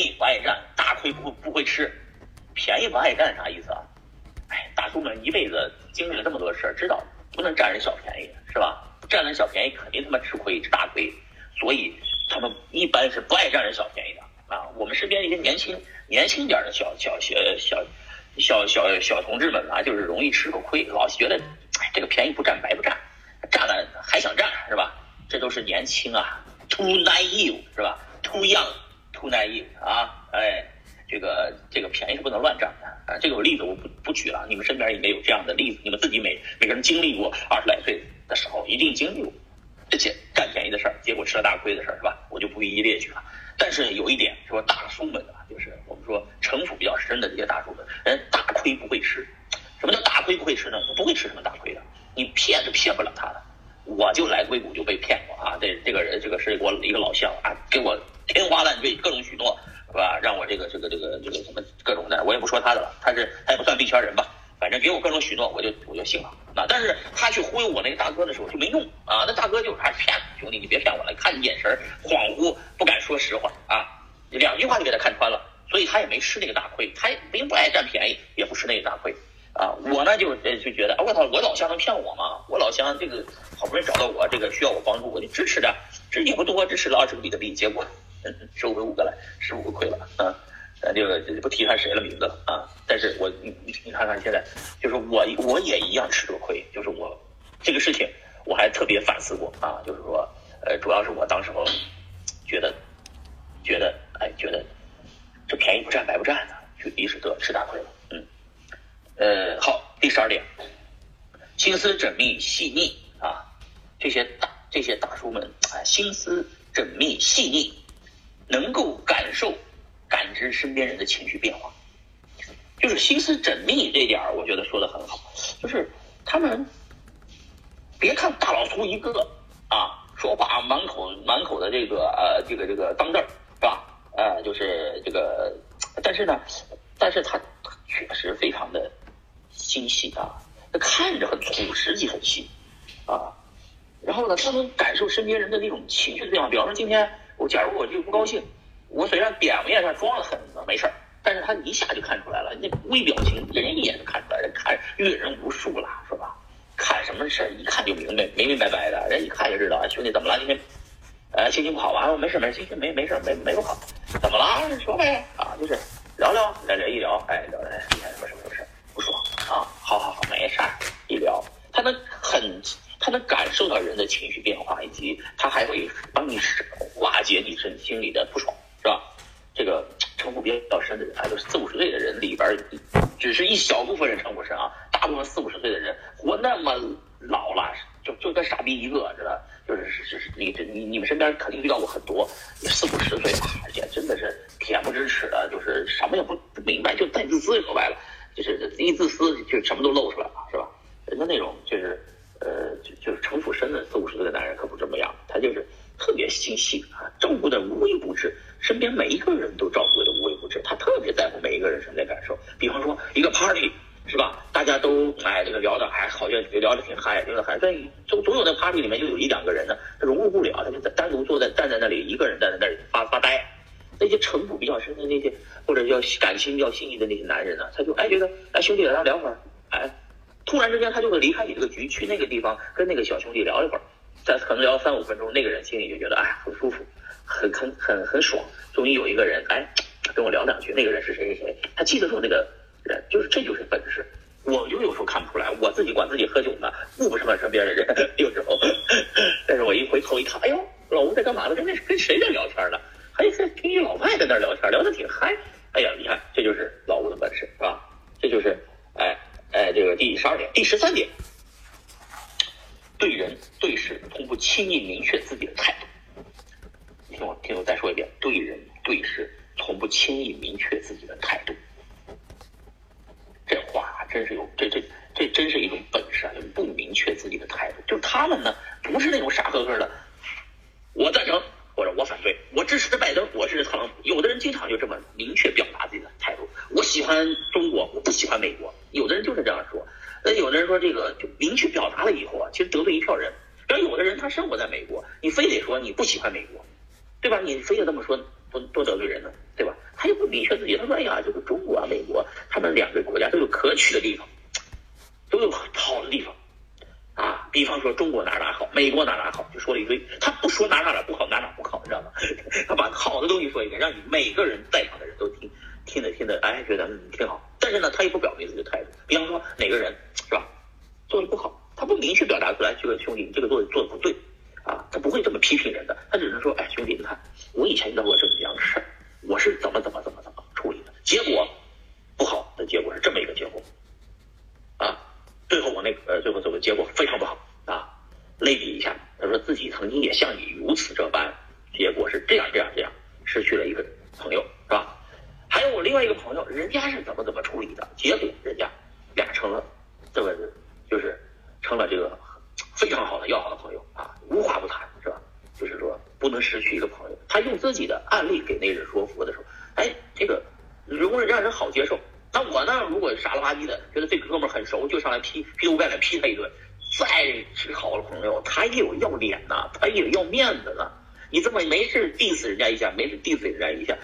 宜不爱占，大亏不不会吃。便宜不爱占啥意思啊？哎，大叔们一辈子经历了这么多事儿，知道不能占人小便宜，是吧？占人小便宜肯定他妈吃亏吃大亏，所以他们一般是不爱占人小便宜的啊。我们身边一些年轻年轻点的小小小小小小小同志们啊，就是容易吃个亏，老觉得哎这个便宜不占白不占，占了还想占是吧？这都是年轻啊，too naive 是吧 too young young，too naive 啊，哎。这个这个便宜是不能乱占的啊！这个例子我不不举了，你们身边也没有这样的例子，你们自己每每个人经历过二十来岁的时候，一定经历过这些占便宜的事儿，结果吃了大亏的事儿，是吧？我就不一一列举了。但是有一点说，大叔们啊，就是我们说城府比较深的这些大叔们，人大亏不会吃。什么叫大亏不会吃呢？不会吃什么大亏的，你骗是骗不了他的。我就来硅谷就被骗过啊！这这个人，这个是我一个老乡啊，给我天花乱坠各种许诺。是吧？让我这个这个这个这个什么各种的，我也不说他的了，他是他也不算币圈人吧，反正给我各种许诺，我就我就信了。啊，但是他去忽悠我那个大哥的时候就没用啊，那大哥就是还是骗兄弟，你别骗我了，看你眼神恍惚，不敢说实话啊，两句话就给他看穿了，所以他也没吃那个大亏，他并不爱占便宜，也不吃那个大亏啊。我呢就就觉得，我操，我老乡能骗我吗？我老乡这个好不容易找到我，这个需要我帮助，我就支持着，这也不多，支持了二十个比特币，结果。收回五个来，十五个亏了啊！咱就不提他谁的名字了啊！但是我你你看看现在，就是我我也一样吃这个亏，就是我这个事情我还特别反思过啊，就是说呃，主要是我当时候觉得觉得哎觉得这便宜不占白不占的，就一是得吃大亏了，嗯呃好，第十二点，心思缜密细腻啊，这些大这些大叔们啊，心思缜密细腻。能够感受、感知身边人的情绪变化，就是心思缜密这点儿，我觉得说的很好。就是他们别看大老粗一个啊，说话满口满口的这个呃这个这个脏字儿是吧？呃，就是这个，但是呢，但是他确实非常的心细啊，他看着很粗，实际很细啊。然后呢，他能感受身边人的那种情绪的变化，比方说今天。我假如我就不高兴，我虽然表面上装的很没事儿，但是他一下就看出来了，那微表情，人家一眼就看出来了，看阅人无数了，是吧？看什么事儿一看就明白，明明白白的，人一看就知道，兄弟怎么了？今天，呃，心情不好吧？我没事没事，心情没没事没没不好，怎么了？说呗，啊，就是聊聊，聊聊一聊，哎，聊聊今天什么什么事儿不说啊？好好好，没事儿，一聊，他能很。他能感受到人的情绪变化，以及他还会帮你瓦解你身心里的不爽，是吧？这个称呼比较深的人，啊，就是四五十岁的人里边，只是一小部分人称呼深啊，大部分四五十岁的人活那么老了，就就跟傻逼一个似的，就是是是，你这你你们身边肯定遇到过很多四五十岁，而且真的是恬不知耻的，就是什么也不不明白，就太自私，说白了，就是一自私就什么都露出来了，是吧？人的那种就是。呃，就就是城府深的四五十岁的男人可不这么样，他就是特别心细啊，照顾的无微不至，身边每一个人都照顾的无微不至，他特别在乎每一个人身边感受。比方说一个 party 是吧，大家都哎这个聊的还好像聊的挺嗨，聊的嗨，但总总有在 party 里面就有一两个人呢，他融入不了，他就在单独坐在站在那里，一个人站在那里发发呆。那些城府比较深的那些，或者叫感情比较细腻的那些男人呢，他就哎觉得哎兄弟咱聊会儿，哎。突然之间，他就会离开你这个局，去那个地方跟那个小兄弟聊一会儿，再可能聊三五分钟，那个人心里就觉得哎很舒服，很很很很爽。终于有一个人哎跟我聊两句，那个人是谁谁谁，他记得住那个人，就是这就是本事。我就有时候看不出来，我自己管自己喝酒呢，顾不上身边的人，有时候。但是我一回头一看，哎呦，老吴在干嘛呢？跟那跟谁在聊天呢？还听一老外在那聊天，聊得挺嗨。哎呀，你看这就是老吴的本事，是吧？这就是哎。哎，这个第十二点，第十三点，对人对事从不轻易明确自己的态度。听我，听我再说一遍，对人对事从不轻易明确自己的态度。这话真是有，这这这真是一种本事啊就！不明确自己的态度，就是他们呢，不是那种傻呵呵的，我赞成。或者我反对，支持拜登，我是特朗普。有的人经常就这么明确表达自己的态度，我喜欢中国，我不喜欢美国。有的人就是这样说，那有的人说这个就明确表达了以后啊，其实得罪一票人。但有的人他生活在美国，你非得说你不喜欢美国，对吧？你非得这么说，多多得罪人呢，对吧？他也不明确自己。他说：“哎呀，这个中国啊，美国，他们两个国家都有可取的地方，都有好的地方啊。比方说中国哪哪好，美国哪哪好，就说了一堆。他不说哪哪哪不好，哪哪不好，你知道吗？他把好的东西说一遍，让你每个人在场的人都听，听着听着，哎，觉得嗯挺好。但是呢，他也不表明自己的态度。比方说哪个人是吧，做的不好，他不明确表达出来，这个兄弟，你这个做的做的不对。”啊，他不会这么批评人的，他只能说，哎，兄弟，你看，我以前遇到过这么样的事儿，我是怎么怎么怎么怎么处理的，结果不好的结果是这么一个结果，啊，最后我那呃，最后这个结果非常不好啊，类比一下，他说自己曾经也像你如此这般，结果是这样这样这样，失去了一个朋友，是吧？还有我另外一个朋友，人家是怎么怎么处理的，结果人家俩成了这个就是成了这个。非常好的要好的朋友啊，无话不谈是吧？就是说不能失去一个朋友。他用自己的案例给那人说服的时候，哎，这个容易让人好接受。那我呢，如果傻了吧唧的觉得这哥们很熟，就上来劈劈头盖脸劈他一顿，再，有要脸呐，他也要面子呢。你这么没事 diss 人家一下，没事 diss 人家一下，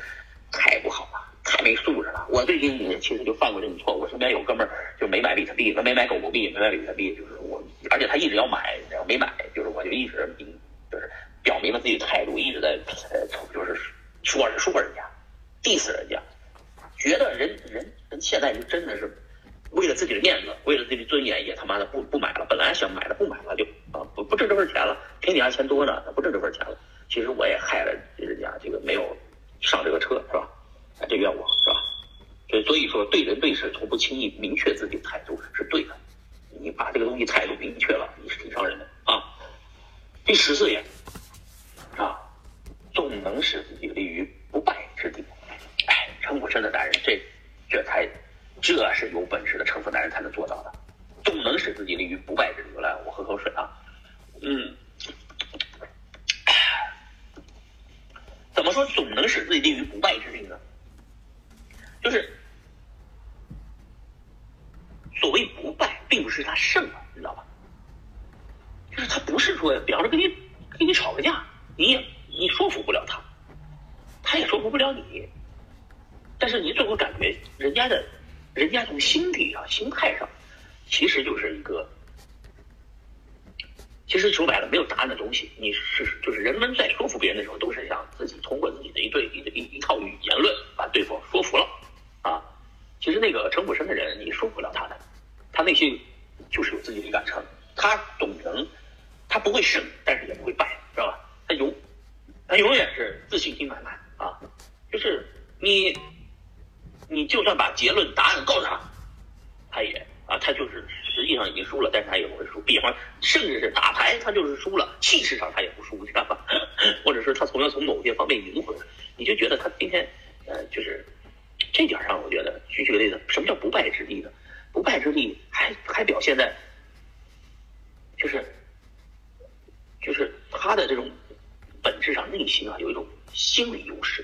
太不好了，太没素质了。我最近也其实就犯过这种错误。我身边有哥们儿就没买比特币，他没买狗狗币，没买比特币，就是我。而且他一直要买，然后没买，就是我就一直，就是表明了自己的态度，一直在呃，就是说说人家，diss 人家，觉得人人人现在就真的是为了自己的面子，为了自己的尊严，也他妈的不不买了。本来想买的不买了，就不挣这份钱了，天底下钱多呢，不挣这份钱了。其实我也害了人家，这个没有上这个车是吧？这怨我是吧？所以所以说，对人对事从不轻易明确自己的态度是对的。你把这个东西态度明确了，你是挺伤人的啊。第十四点啊，总能使自己立于不败之地。哎，城府深的男人，这这才这是有本事的城府男人才能做到的，总能使自己立于不败之地。来，我喝口水啊。嗯，怎么说总能使自己立于不败之地呢？就是。所谓不败，并不是他胜了，你知道吧？就是他不是说，比方说跟你跟你吵个架，你也你说服不了他，他也说服不了你。但是你总会感觉人家的，人家从心底上、心态上，其实就是一个，其实说白了没有答案的东西。你是就是人们在说服别人的时候，都是想自己通过自己的一对一一一套语言论把对方说服了啊。其实那个城府深的人，你说服不了他的。他内心就是有自己的一杆秤，他总能，他不会胜，但是也不会败，知道吧？他永，他永远是自信心满满啊！就是你，你就算把结论、答案告诉他，他也啊，他就是实际上已经输了，但是他也不会输。比方，甚至是打牌，他就是输了，气势上他也不输，知道吧？或者是他从要从某些方面赢回来，你就觉得他今天，呃，就是这点上，我觉得举举个例子，什么叫不败之地呢？不败之地还还表现在，就是，就是他的这种本质上内心啊有一种心理优势，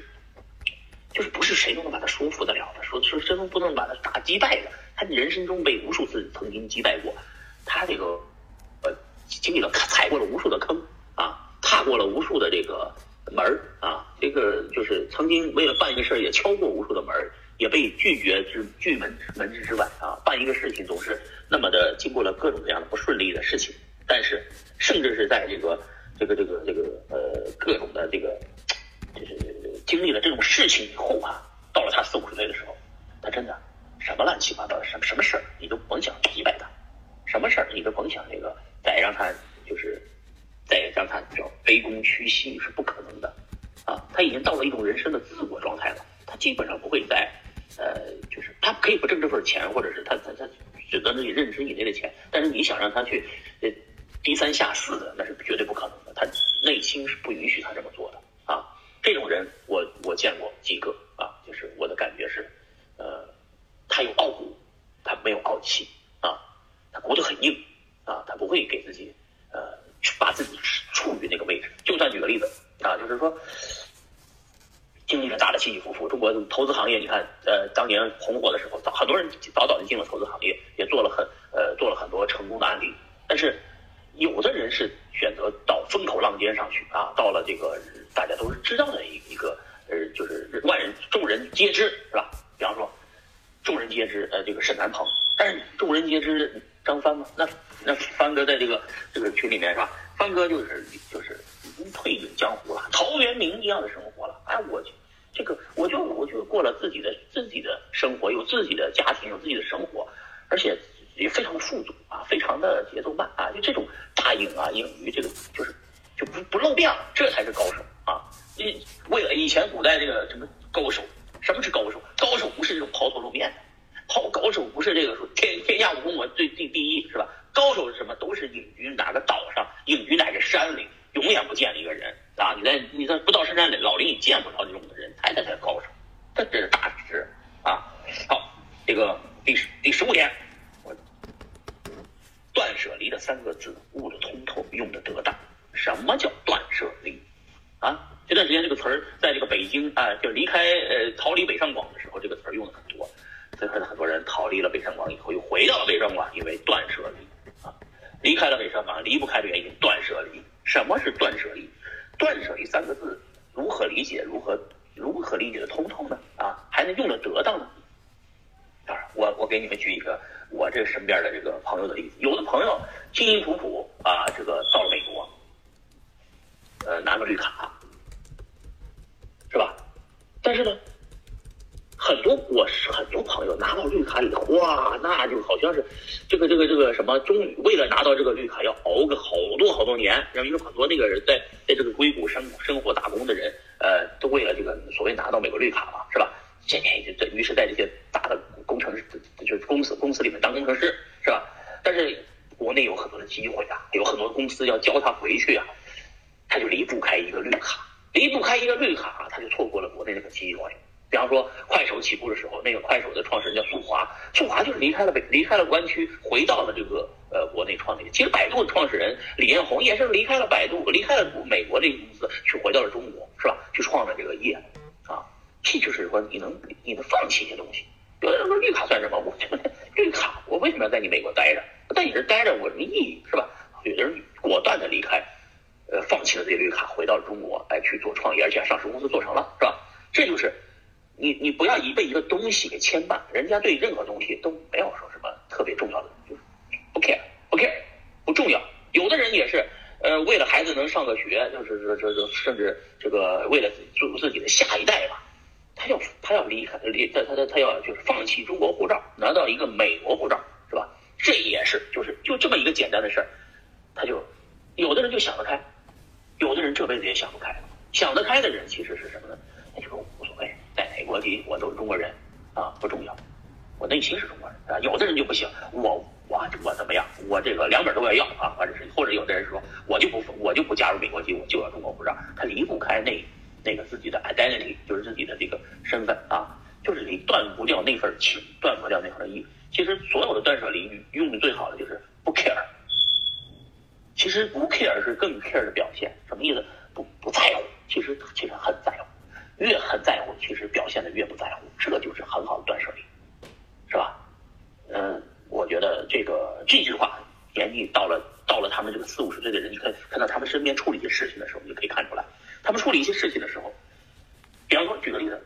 就是不是谁都能把他说服得了的，说说真不能把他打击败的。他人生中被无数次曾经击败过，他这个呃经历了踩过了无数的坑啊，踏过了无数的这个门儿啊，这个就是曾经为了办一个事儿也敲过无数的门儿。也被拒绝之拒门门之之外啊！办一个事情总是那么的，经过了各种各样的不顺利的事情，但是甚至是在这个这个这个这个呃各种的这个就是经历了这种事情以后啊，到了他四五十岁的时候，他真的什么乱七八糟的什么什么事儿你都甭想击败他，什么事儿你都甭想那个再让他就是再让他叫卑躬屈膝是不可能的啊！他已经到了一种人生的自我状态了，他基本上不会再。呃，就是他可以不挣这份钱，或者是他他他只能自己认知以内的钱，但是你想让他去呃低三下四的，那是绝对不可能的。他内心是不允许他这么做的啊。这种人，我我见过几个啊，就是我的感觉是，呃，他有傲骨，他没有傲气啊，他骨头很硬啊，他不会给自己呃把自己处于那个位置。就算举个例子啊，就是说。经历了大的起起伏伏，中国投资行业，你看，呃，当年红火的时候，早很多人早早就进了投资行业，也做了很呃做了很多成功的案例。但是，有的人是选择到风口浪尖上去啊，到了这个大家都是知道的一一个呃，就是万人众人皆知，是吧？比方说，众人皆知，呃，这个沈南鹏，但是众人皆知张帆嘛？那那帆哥在这个这个群里面是吧？帆哥就是就是已经退隐江湖了，陶渊明一样的生活了。哎，我这个我就我就过了自己的自己的生活，有自己的家庭，有自己的生活，而且也非常的富足啊，非常的节奏慢啊，就这种大隐啊隐于这个就是就不不露面了，这才是高手啊！你为了以前古代这个什么高手，什么是高手？高手不是这种抛头露面的，高手不是这个说天天下武功我最第第一是吧？高手是什么？都是隐居哪个岛上，隐居哪个山里，永远不见一个人啊！你在你在不到深山里老林，你见不着这种的人，才才才高手，这这是大师啊！好，这个第十第十五点，我断舍离的三个字悟的通透，用的得当。什么叫断舍离啊？这段时间这个词儿在这个北京啊，就离开呃逃离北上广的时候，这个词儿用的很多。所以说很多人逃离了北上广以后，又回到了北上广，因为断舍离。离开了北上广，离不开的原因，断舍离。什么是断舍离？断舍离三个字如何理解？如何如何理解的通透呢？啊，还能用的得当呢？当然，我我给你们举一个我这身边的这个朋友的例子。有的朋友辛辛苦苦啊，这个到了美国，呃，拿个绿卡，是吧？但是呢？很多我是很多朋友拿到绿卡以后，哇，那就好像是这个这个这个什么，终于为了拿到这个绿卡要熬个好多好多年。然后有很多那个人在在这个硅谷生生活打工的人，呃，都为了这个所谓拿到美国绿卡嘛，是吧？这这这于是在这些大的工程师就是公司公司里面当工程师，是吧？但是国内有很多的机会啊，有很多公司要教他回去啊，他就离不开一个绿卡，离不开一个绿卡，他就错过了国内那个机会。比方说，快手起步的时候，那个快手的创始人叫苏华，苏华就是离开了北，离开了湾区，回到了这个呃国内创立。其实百度的创始人李彦宏也是离开了百度，离开了美国这个公司，去回到了中国，是吧？去创了这个业，啊，这就是说你能你能放弃一些东西。有的人说绿卡算什么？我绿卡，我为什么要在你美国待着？在你这待着我什么意义？是吧？有的人果断的离开，呃，放弃了这绿卡，回到了中国，来去做创业，而且上市公司做成了，是吧？这就是。你你不要一被一个东西给牵绊，人家对任何东西都没有说什么特别重要的，就是不 care 不 care 不重要。有的人也是，呃，为了孩子能上个学，就是这这这，甚至这个为了自自己的下一代吧，他要他要离开离他他他要就是放弃中国护照，拿到一个美国护照，这也是就是就这么一个简单的事儿，他就有的人就想得开，有的人这辈子也想不开。想得开的人其实是什么呢？那就无所谓。在哪国籍我都是中国人，啊不重要，我内心是中国人啊。有的人就不行，我我我怎么样？我这个两本都要要啊，或者是或者有的人说我就不我就不加入美国籍，我就要中国护照。他离不开那那个自己的 identity，就是自己的这个身份啊，就是你断不掉那份情，断不掉那份义。其实所有的断舍离用的最好的就是不 care。其实不 care 是更 care 的表现，什么意思？不不在乎，其实其实很在乎。越很在乎，其实表现的越不在乎，这就是很好的断舍离，是吧？嗯，我觉得这个这句话，年纪到了到了他们这个四五十岁的人，你可以看到他们身边处理一些事情的时候，你就可以看出来，他们处理一些事情的时候，比方说举个例子，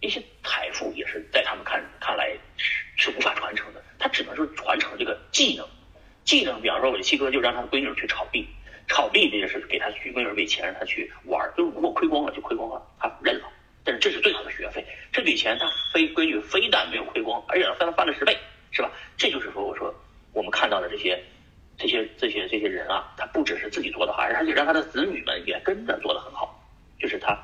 一些财富也是在他们看看来是是无法传承的，他只能是传承这个技能，技能，比方说我七哥就让他的闺女去炒币。炒币这件事给他去闺女给钱让他去玩，就是如果亏光了就亏光了，他认了。但是这是最好的学费，这笔钱他非闺女非但没有亏光，而且翻了翻了十倍，是吧？这就是说，我说我们看到的这些这些这些这些人啊，他不只是自己做的好，而且让他的子女们也跟着做的很好。就是他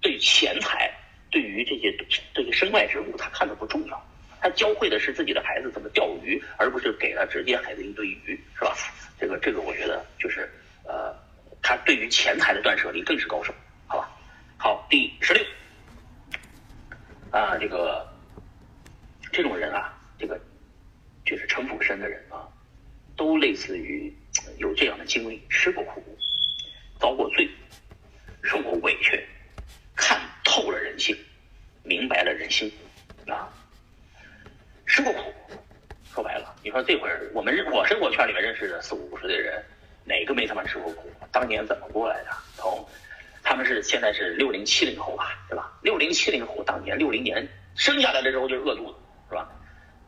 对钱财，对于这些这个身外之物，他看的不重要，他教会的是自己的孩子怎么钓鱼，而不是给了直接孩子一堆鱼，是吧？这个这个，我觉得就是。呃，他对于钱财的断舍离更是高手，好吧？好，第十六，啊，这个这种人啊，这个就是城府深的人啊，都类似于有这样的经历：吃过苦，遭过罪，受过委屈，看透了人性，明白了人心啊。吃过苦，说白了，你说这会儿我们我生活圈里面认识的四五十岁的人。哪个没他妈吃过苦？当年怎么过来的？从他们是现在是六零七零后吧，对吧？六零七零后当年六零年生下来的时候就是饿肚子，是吧？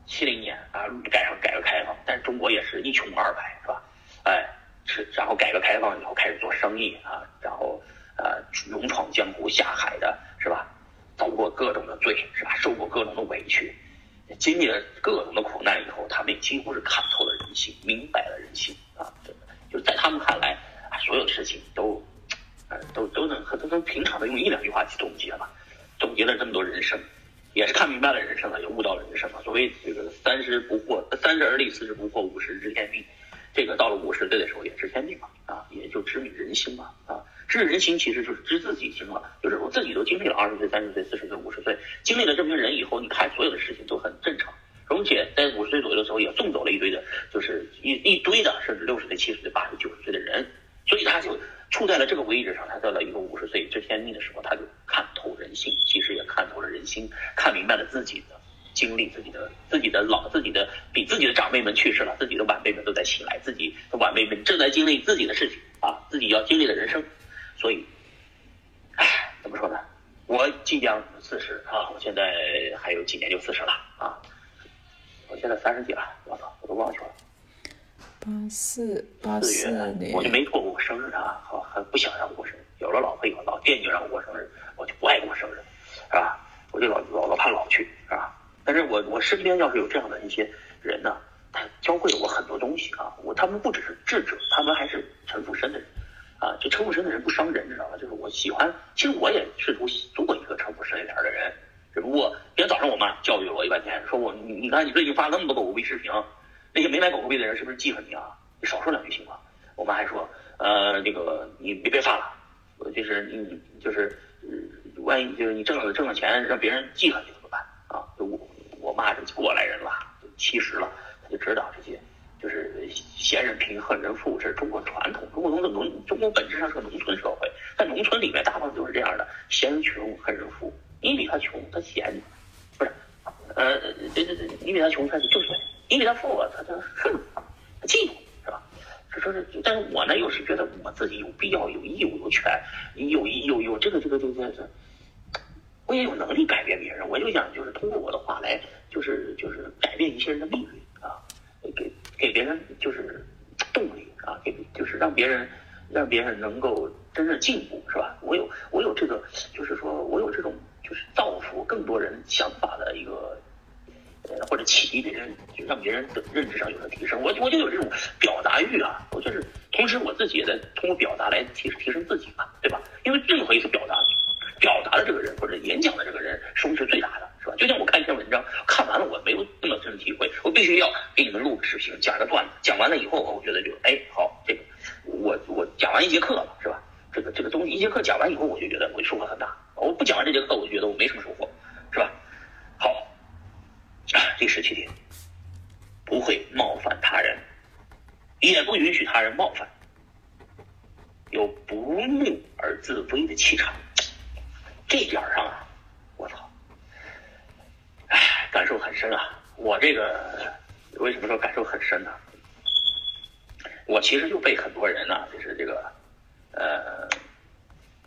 七零年啊，赶上改革开放，但是中国也是一穷二白，是吧？哎，是然后改革开放以后开始做生意啊，然后呃勇闯江湖下海的，是吧？遭过各种的罪，是吧？受过各种的委屈，经历了各种的苦难以后，他们几乎是看透了人性，明白了人性啊！真的，就是在他们看来啊，所有的事情都，呃，都都能都能平常的用一两句话去总结吧，总结了这么多人生，也是看明白了人生了，也悟到了人生了。所谓这个三十不惑，三十而立，四十不惑，五十知天命。这个到了五十岁的时候，也知天命嘛，啊，也就知人心嘛，啊。知人心其实就是知自己心了，就是我自己都经历了二十岁、三十岁、四十岁、五十岁，经历了这么些人以后，你看所有的事情都很正常。而且在五十岁左右的时候，也送走了一堆的，就是一一堆的，甚至六十岁、七十岁、八十九十岁的人，所以他就处在了这个位置上。他到了一个五十岁知天命的时候，他就看透人性，其实也看透了人心，看明白了自己的经历，自己的自己的老自己的比自己的长辈们去世了，自己的晚辈们都在醒来，自己的晚辈们正在经历自己的事情啊，自己要经历的人生。所以，唉，怎么说呢？我即将四十啊，我现在还有几年就四十了啊。我现在三十几了，我操，我都忘记了。八四八四年，我就没过过生日啊，好，还不想让我过生日。有了老婆以后，老惦记让我过生日，我就不爱过生日，是吧？我就老老老怕老去，是吧？但是我我身边要是有这样的一些人呢，他教会了我很多东西啊。我他们不只是智者，他们还是城府深的人。啊，就城府深的人不伤人，知道吧？就是我喜欢，其实我也试图做一个城府深一点的人，只不过今天早上我妈教育了我一半天，说我你你看你最近发那么多狗狗币视频，那些没买狗币的人是不是记恨你啊？你少说两句行吗？我妈还说，呃，那个你别别发了，就是你就是万一就是你挣了挣了钱让别人记恨你怎么办啊？我我妈是过来人了，七十了，就知道这些。就是闲人贫恨人富，这是中国传统。中国农农中国本质上是个农村社会，在农村里面大部分都是这样的：闲人穷恨人富。你比他穷，他嫌你；不是，呃，这这这，你比他穷，他就就是你比他富，他他恨，他嫉妒，是吧？是说是，但是我呢，又是觉得我自己有必要、有义务、有权、有有有这个这个这个这，我也有能力改变别人。我就想，就是通过我的话来，就是就是改变一些人的命运，给。别人就是动力啊，给就是让别人让别人能够真正进步，是吧？我有我有这个，就是说我有这种就是造福更多人想法的一个呃，或者启迪别人，就让别人的认知上有了提升。我我就有这种表达欲啊，我就是同时我自己也在通过表达来提提升自己嘛，对吧？因为任何一次表达，表达的这个人或者演讲的这个人收益是最大的。是吧？就像我看一篇文章，看完了我没有那么的体会，我必须要给你们录个视频，讲个段子。讲完了以后，我觉得就哎好，这个我我讲完一节课了，是吧？这个这个东西一节课讲完以后，我就觉得我收获很大。我不讲完这节课，我就觉得我没什么收获，是吧？好，第十七点，不会冒犯他人，也不允许他人冒犯，有不怒而自威的气场。这点上啊。我操，哎感受很深啊！我这个为什么说感受很深呢？我其实就被很多人呢，就是这个，呃，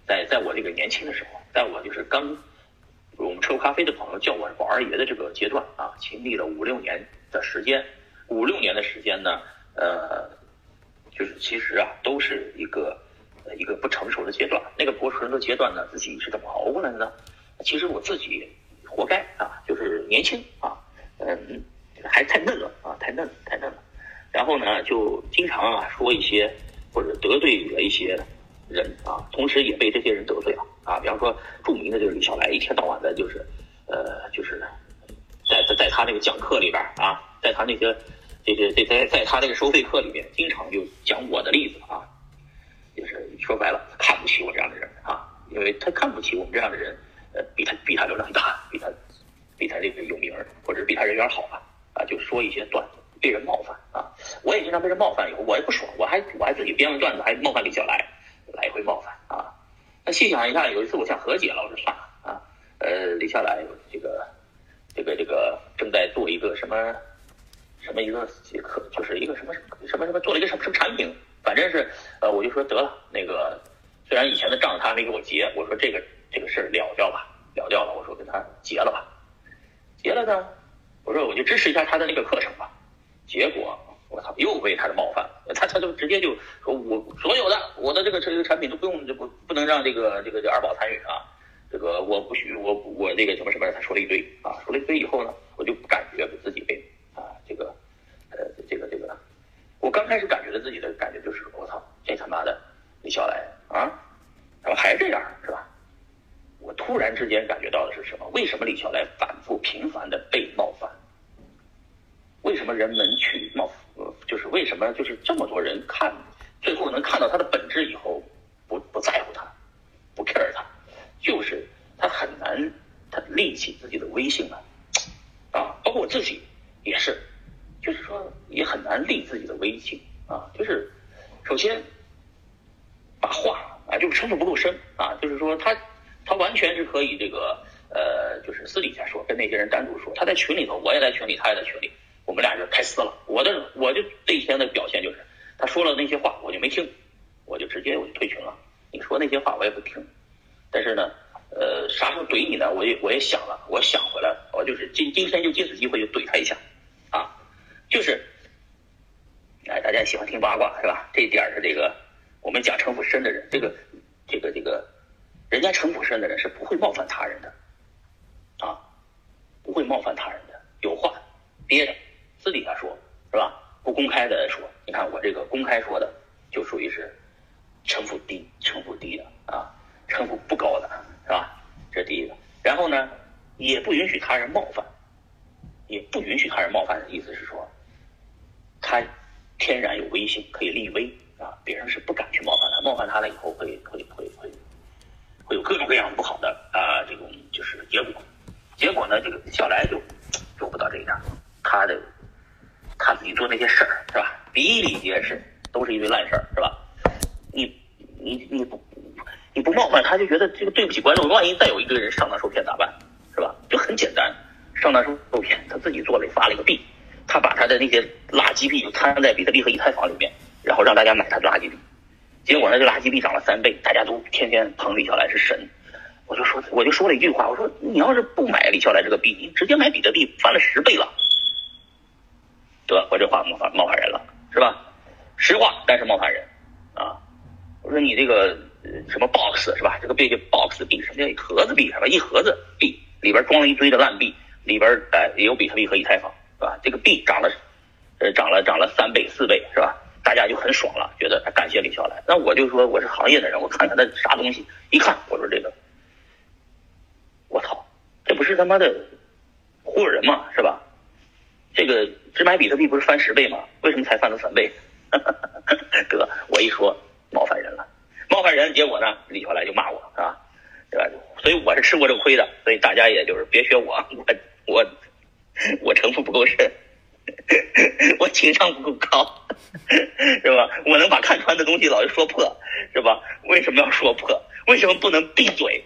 在在我这个年轻的时候，在我就是刚我们抽咖啡的朋友叫我宝二爷的这个阶段啊，经历了五六年的时间，五六年的时间呢，呃，就是其实啊，都是一个一个不成熟的阶段。那个不成熟的阶段呢，自己是怎么熬过来的呢？其实我自己。活该啊，就是年轻啊，嗯，还太嫩了啊，太嫩了太嫩了。然后呢，就经常啊说一些或者得罪了一些人啊，同时也被这些人得罪了啊。比方说，著名的就是李小来，一天到晚的就是呃，就是在在在他那个讲课里边啊，在他那些这些在在在他那个收费课里面，经常就讲我的例子啊，就是说白了，看不起我这样的人啊，因为他看不起我们这样的人。呃，比他比他流量大，比他比他这个有名儿，或者是比他人缘好吧？啊，就说一些段子，被人冒犯啊。我也经常被人冒犯，以后我也不爽，我还我还自己编了段子，还冒犯李笑来，来回冒犯啊。那细想一下，有一次我想和解了，我说算了啊。呃，李笑来这个这个这个正在做一个什么什么一个课，就是一个什么什么什么做了一个什么什么产品，反正是呃，我就说得了，那个虽然以前的账他没给我结，我说这个。这个事儿了掉吧，了掉了，我说跟他结了吧的呢？我说我就支持一下他的那个课程吧。结果我操，又被他的冒犯了，他他就直接就说我所有的我的这个这个产品都不用就不不能让这个这个这二宝参与啊。这个我不许我我那个什么什么，他说了一堆啊，说了一堆以后呢，我就感觉自己被啊这个呃这个这个，我刚开始感觉到自己的感觉就是我操，这他妈的李笑来啊，怎么还这样是吧？我突然之间感觉到的是什么？为什么李笑来反复频繁的被冒犯？为什么人们去冒呃就是为什么就是这么多人看最后能看到他的本质以后不不在乎他，不 care 他？就是他很难，他立起自己的威信来，啊，包括我自己也是，就是说也很难立自己的威信啊。就是首先把话啊，就是城府不够深啊，就是说他他完全是可以这个呃，就是私底下说，跟那些人单独说。他在群里头，我也在群里，他也在群里，我们俩就开撕了。我的我就这一天的表现就是，他说了那些话，我就没听，我就直接我就退群了。你说那些话我也不听。但是呢，呃，啥时候怼你呢？我也我也想了，我想回来，我就是今今天就借此机会就怼他一下，啊，就是，哎，大家喜欢听八卦是吧？这一点是这个我们讲城府深的人，这个这个这个，人家城府深的人是不会冒犯他人的，啊，不会冒犯他人的，有话憋着，私底下说，是吧？不公开的说，你看我这个公开说的，就属于是城府低，城府低的啊。城府不高的是吧？这是第一个。然后呢，也不允许他人冒犯，也不允许他人冒犯的意思是说，他天然有威信，可以立威啊，别人是不敢去冒犯他，冒犯他了以后会会会有各种各样不好的啊这种就是结果。结果呢，这个小来就做不到这一点，他的他自己做那些事儿是吧，比比皆是，都是一堆烂事儿是吧？你你你不。你不冒犯他，就觉得这个对不起观众。万一再有一个人上当受骗咋办？是吧？就很简单，上当受受骗，他自己做了发了一个币，他把他的那些垃圾币就摊在比特币和以太坊里面，然后让大家买他的垃圾币。结果呢，这垃圾币涨了三倍，大家都天天捧李笑来是神。我就说，我就说了一句话，我说你要是不买李笑来这个币，你直接买比特币翻了十倍了。得，我这话冒犯冒犯人了，是吧？实话，但是冒犯人啊。我说你这个。什么 box 是吧？这个币叫 box 币，什么叫盒子币是吧？一盒子币里边装了一堆的烂币，里边呃也有比特币和以太坊是吧？这个币涨了，呃涨了涨了三倍四倍是吧？大家就很爽了，觉得感谢李笑来。那我就说我是行业的人，我看看那啥东西，一看我说这个，我操，这不是他妈的忽悠人吗？是吧？这个只买比特币不是翻十倍吗？为什么才翻了三倍？得我一说冒犯人了。冒犯人，结果呢？李笑来就骂我，是吧？对吧？所以我是吃过这个亏的，所以大家也就是别学我，我我我城府不够深，我情商不够高，是吧？我能把看穿的东西老是说破，是吧？为什么要说破？为什么不能闭嘴？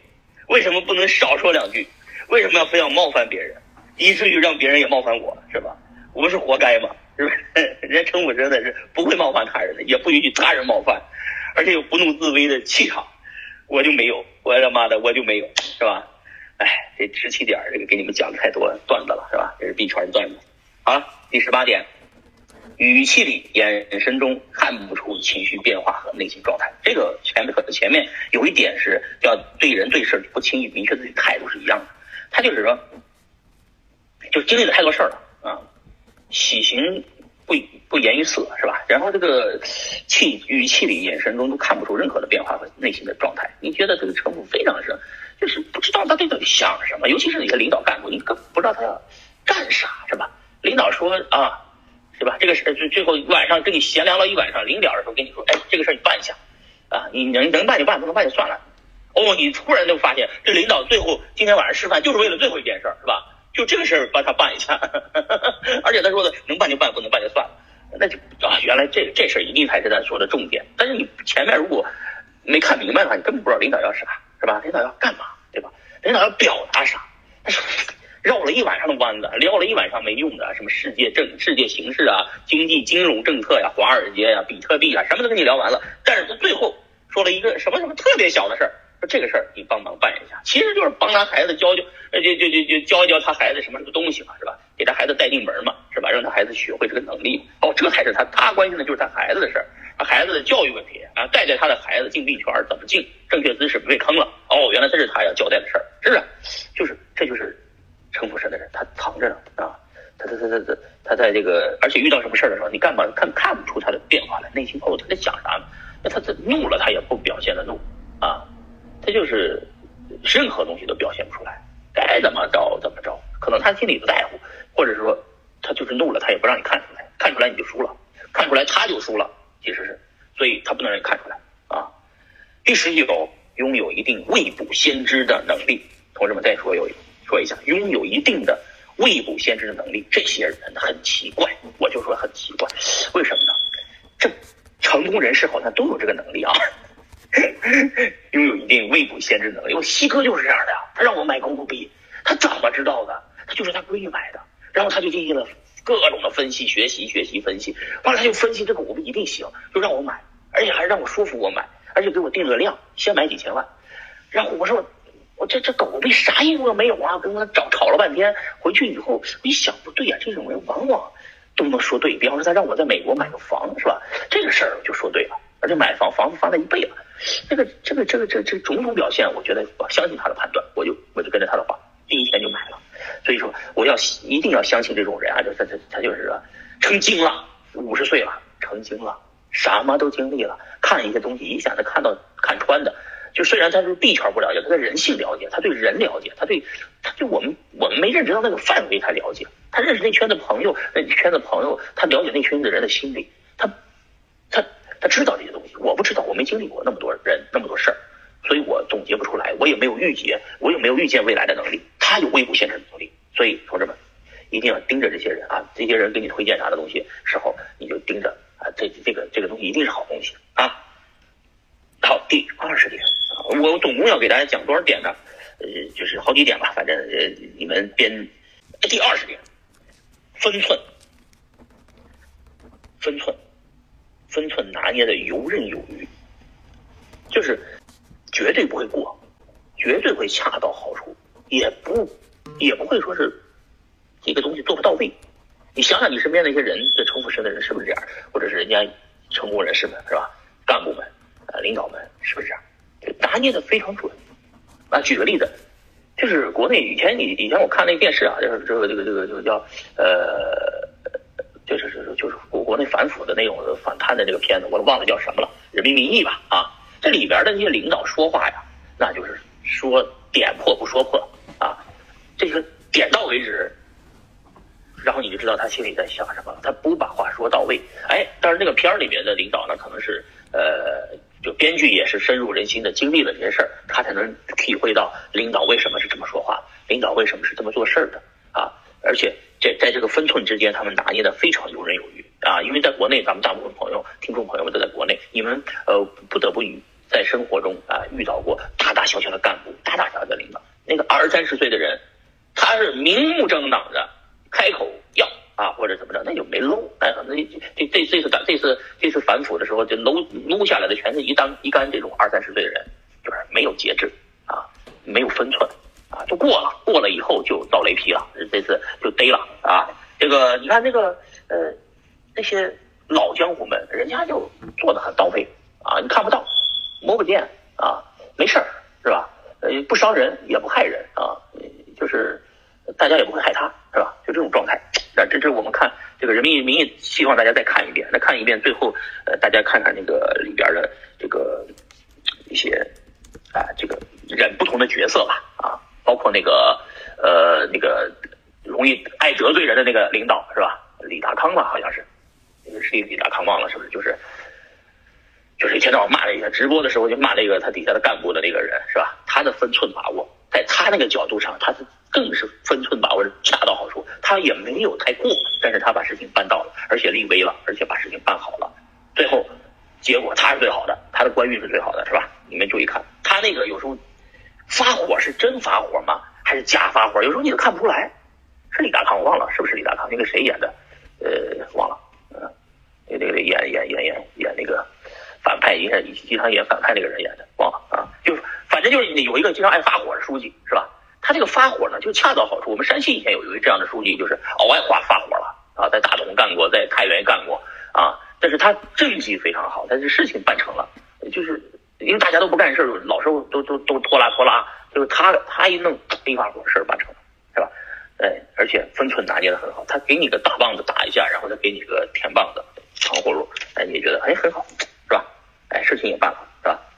为什么不能少说两句？为什么要非要冒犯别人，以至于让别人也冒犯我，是吧？我们是活该嘛？是不是？人家城府真的是不会冒犯他人的，也不允许他人冒犯。而且有不怒自威的气场，我就没有，我他妈的我就没有，是吧？哎，这十七点这个给你们讲太多了段子了，是吧？这是币圈的段子。好，第十八点，语气里、眼神中看不出情绪变化和内心状态。这个前面可能前面有一点是要对人对事不轻易明确自己态度是一样的。他就是说，就经历了太多事儿了啊，喜形。不不言于色是吧？然后这个气语气里、眼神中都看不出任何的变化和内心的状态。你觉得这个城府非常深，就是不知道他到底想什么。尤其是一些领导干部，你根本不知道他要干啥是吧？领导说啊，是吧？这个事最最后晚上跟你闲聊了一晚上，临了的时候跟你说，哎，这个事儿你办一下啊，你能能办就办，不能办就算了。哦，你突然就发现这领导最后今天晚上吃饭就是为了最后一件事儿是吧？就这个事儿帮他办一下，而且他说的能办就办，不能办就算了，那就啊，原来这这事儿一定才是他说的重点。但是你前面如果没看明白的话，你根本不知道领导要啥，是吧？领导要干嘛，对吧？领导要表达啥？他说绕了一晚上的弯子，聊了一晚上没用的，什么世界政、世界形势啊，经济金融政策呀，华尔街呀，比特币啊，什么都跟你聊完了。但是他最后说了一个什么什么特别小的事儿，说这个事儿你帮忙办一下，其实就是帮他孩子教教，呃，就就就就教教他孩子什么什么东西嘛，是吧？给他孩子带进门嘛，是吧？让他孩子学会这个能力。哦，这才是他他关心的就是他孩子的事儿，孩子的教育问题啊，带带他的孩子进币圈怎么进，正确姿势不被坑了。哦，原来这是他要交代的事儿，是不是？就是这就是城府深的人，他藏着呢啊，他他他他他他在这个，而且遇到什么事儿的时候，你干嘛看看不出他的变化来，内心哦他在想啥呢？那他这怒了，他也不表现的怒啊，他就是任何东西都表现不出来，该怎么着怎么着，可能他心里不在乎，或者是说他就是怒了，他也不让你看出来，看出来你就输了，看出来他就输了，其实是，所以他不能让你看出来啊。第十有拥有一定未卜先知的能力，同志们再说有一个说一下，拥有一定的未卜先知的能力，这些人很奇怪，我就说很奇怪，为什么呢？这。成功人士好像都有这个能力啊，拥有一定未卜先知能力。我西哥就是这样的呀，他让我买狗狗币，他怎么知道的？他就是他闺女买的，然后他就进行了各种的分析、学习、学习、分析，完了他就分析这个狗币一定行，就让我买，而且还让我说服我买，而且给我定了量，先买几千万。然后我说这这狗币啥用都没有啊，跟我找吵了半天，回去以后我一想不对呀，这种人往往。都能说对，比方说他让我在美国买个房，是吧？这个事儿就说对了，而且买房房子翻了一倍了。这个这个这个这这种种表现，我觉得我相信他的判断，我就我就跟着他的话，第一天就买了。所以说，我要一定要相信这种人啊，就他他他就是成精了，五十岁了，成精了，什么都经历了，看一些东西一下子看到看穿的。就虽然他是币圈不了解，他对人性了解，他对人了解，他对他对我们我们没认知到那个范围，他了解。他认识那圈子朋友，那圈子朋友，他了解那圈子人的心理，他，他他知道这些东西，我不知道，我没经历过那么多人那么多事儿，所以我总结不出来，我也没有预见，我也没有预见未来的能力。他有未卜先知的能力，所以同志们一定要盯着这些人啊，这些人给你推荐啥的东西时候，你就盯着啊，这这个这个东西一定是好东西啊。好，第二十点，我总共要给大家讲多少点呢？呃，就是好几点吧，反正呃，你们编第二十点。分寸，分寸，分寸拿捏的游刃有余，就是绝对不会过，绝对会恰到好处，也不也不会说是这个东西做不到位。你想想，你身边那些人，这城府深的人是不是这样？或者是人家成功人士们是吧？干部们啊，领导们是不是这样？拿捏的非常准。啊，举个例子。就是国内以前你以前我看那个电视啊，就是这个这个这个这个叫呃，就是就是就是国国内反腐的那种反贪的这个片子，我都忘了叫什么了，《人民名义》吧啊，这里边的那些领导说话呀，那就是说点破不说破啊，这个点到为止，然后你就知道他心里在想什么，他不把话说到位，哎，但是那个片儿里面的领导呢，可能是呃。就编剧也是深入人心的，经历了这些事儿，他才能体会到领导为什么是这么说话，领导为什么是这么做事儿的啊！而且这在这个分寸之间，他们拿捏的非常游刃有余啊！因为在国内，咱们大部分朋友、听众朋友们都在国内，你们呃不得不与在生活中啊遇到过大大小小的干部、大大小小的领导，那个二三十岁的人，他是明目张胆的开口。啊，或者怎么着，那就没搂。哎，那这这这次打这次这次反腐的时候，就搂搂下来的全是一单一干这种二三十岁的人，就是没有节制啊，没有分寸啊，就过了，过了以后就遭雷劈了，这次就逮了啊。这个你看那个呃那些老江湖们，人家就做的很到位啊，你看不到，摸不见啊，没事儿是吧？呃，不伤人也不害人啊，就是大家也不会害他，是吧？就这种状态。那这这我们看这个人民名义，希望大家再看一遍，再看一遍，最后呃，大家看看那个里边的这个一些啊，这个人不同的角色吧，啊，包括那个呃那个容易爱得罪人的那个领导是吧？李达康吧，好像是，是李达康忘了是不是？就是就是一天到晚骂那个直播的时候就骂那个他底下的干部的那个人是吧？他的分寸把握，在他那个角度上，他是。更是分寸把握的恰到好处，他也没有太过，但是他把事情办到了，而且立威了，而且把事情办好了，最后结果他是最好的，他的官运是最好的，是吧？你们注意看，他那个有时候发火是真发火吗？还是假发火？有时候你都看不出来。是李大康，我忘了是不是李大康？那个谁演的？呃，忘了，嗯，那那个演演演演演那个反派，经常经常演反派那个人演的，忘了啊，就反反正就是有一个经常爱发火的书记，是吧？他这个发火呢，就恰到好处。我们山西以前有一位这样的书记，就是偶爱发发火了啊，在大同干过，在太原干过啊，但是他政绩非常好，他这事情办成了，就是因为大家都不干事，老是都都都拖拉拖拉，就是他他一弄一发火，事儿办成了，是吧？哎，而且分寸拿捏的很好，他给你个大棒子打一下，然后再给你个甜棒子糖葫芦，哎，你也觉得哎很好，是吧？哎，事情也办了。是吧